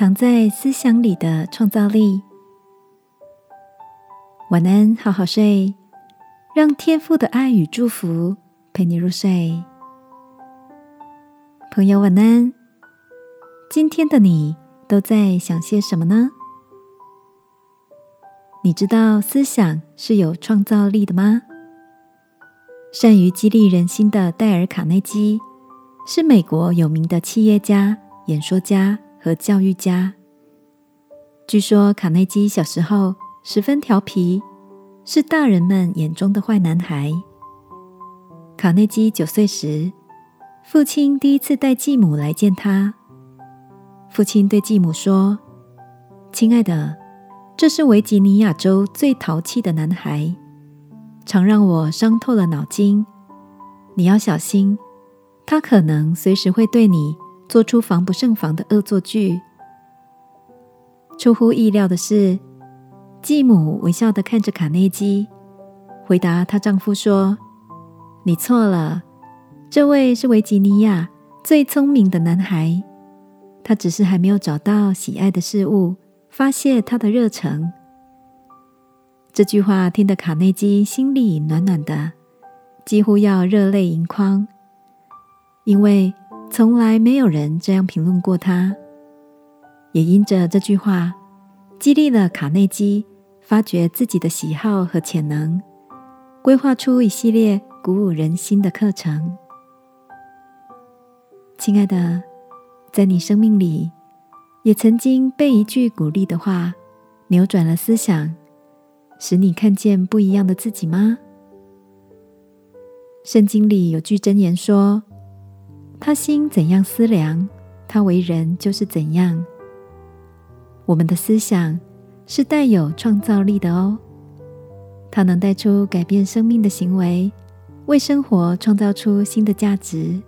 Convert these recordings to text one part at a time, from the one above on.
藏在思想里的创造力。晚安，好好睡，让天父的爱与祝福陪你入睡。朋友，晚安。今天的你都在想些什么呢？你知道思想是有创造力的吗？善于激励人心的戴尔·卡内基是美国有名的企业家、演说家和教育家。据说卡内基小时候十分调皮，是大人们眼中的坏男孩。卡内基九岁时，父亲第一次带继母来见他。父亲对继母说：“亲爱的，这是维吉尼亚州最淘气的男孩。”常让我伤透了脑筋。你要小心，他可能随时会对你做出防不胜防的恶作剧。出乎意料的是，继母微笑的看着卡内基，回答她丈夫说：“你错了，这位是维吉尼亚最聪明的男孩，他只是还没有找到喜爱的事物，发泄他的热忱。”这句话听得卡内基心里暖暖的，几乎要热泪盈眶，因为从来没有人这样评论过他。也因着这句话，激励了卡内基发掘自己的喜好和潜能，规划出一系列鼓舞人心的课程。亲爱的，在你生命里，也曾经被一句鼓励的话扭转了思想。使你看见不一样的自己吗？圣经里有句箴言说：“他心怎样思量，他为人就是怎样。”我们的思想是带有创造力的哦，它能带出改变生命的行为，为生活创造出新的价值。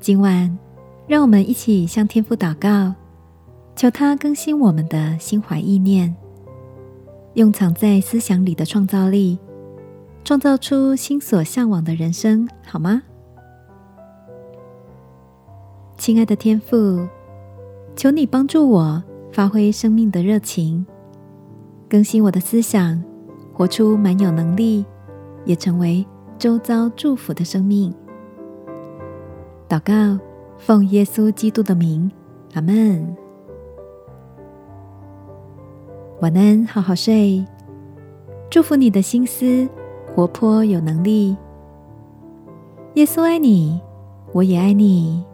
今晚，让我们一起向天父祷告，求他更新我们的心怀意念。用藏在思想里的创造力，创造出心所向往的人生，好吗？亲爱的天父，求你帮助我发挥生命的热情，更新我的思想，活出满有能力，也成为周遭祝福的生命。祷告，奉耶稣基督的名，阿门。晚安，好好睡。祝福你的心思活泼有能力。耶稣爱你，我也爱你。